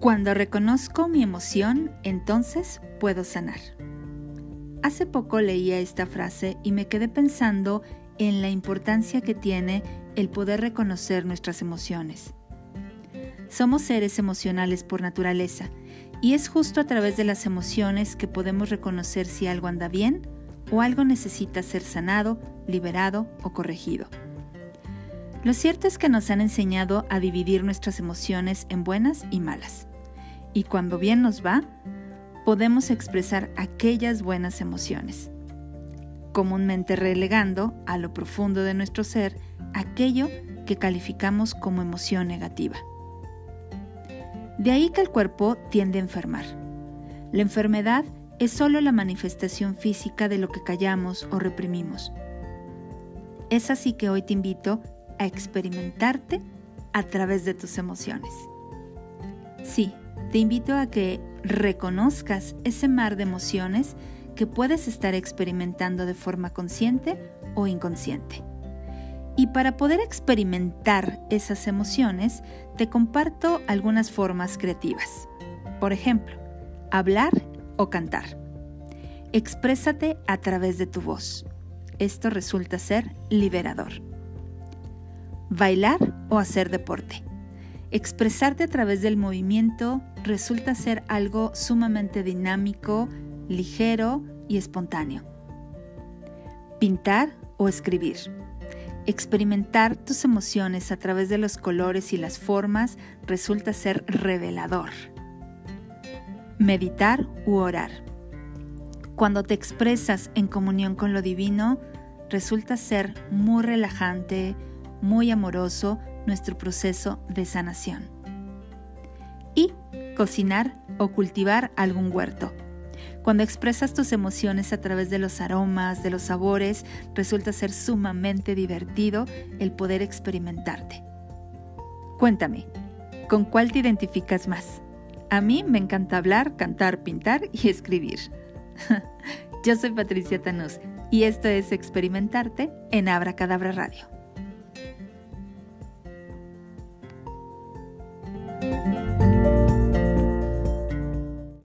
Cuando reconozco mi emoción, entonces puedo sanar. Hace poco leía esta frase y me quedé pensando en la importancia que tiene el poder reconocer nuestras emociones. Somos seres emocionales por naturaleza y es justo a través de las emociones que podemos reconocer si algo anda bien o algo necesita ser sanado, liberado o corregido. Lo cierto es que nos han enseñado a dividir nuestras emociones en buenas y malas. Y cuando bien nos va, podemos expresar aquellas buenas emociones, comúnmente relegando a lo profundo de nuestro ser aquello que calificamos como emoción negativa. De ahí que el cuerpo tiende a enfermar. La enfermedad es solo la manifestación física de lo que callamos o reprimimos. Es así que hoy te invito a experimentarte a través de tus emociones. Sí, te invito a que reconozcas ese mar de emociones que puedes estar experimentando de forma consciente o inconsciente. Y para poder experimentar esas emociones, te comparto algunas formas creativas. Por ejemplo, hablar o cantar. Exprésate a través de tu voz. Esto resulta ser liberador. Bailar o hacer deporte. Expresarte a través del movimiento resulta ser algo sumamente dinámico, ligero y espontáneo. Pintar o escribir Experimentar tus emociones a través de los colores y las formas resulta ser revelador. Meditar u orar. Cuando te expresas en comunión con lo divino, resulta ser muy relajante, muy amoroso nuestro proceso de sanación. Y cocinar o cultivar algún huerto. Cuando expresas tus emociones a través de los aromas, de los sabores, resulta ser sumamente divertido el poder experimentarte. Cuéntame, ¿con cuál te identificas más? A mí me encanta hablar, cantar, pintar y escribir. Yo soy Patricia Tanús y esto es Experimentarte en Abra Cadabra Radio.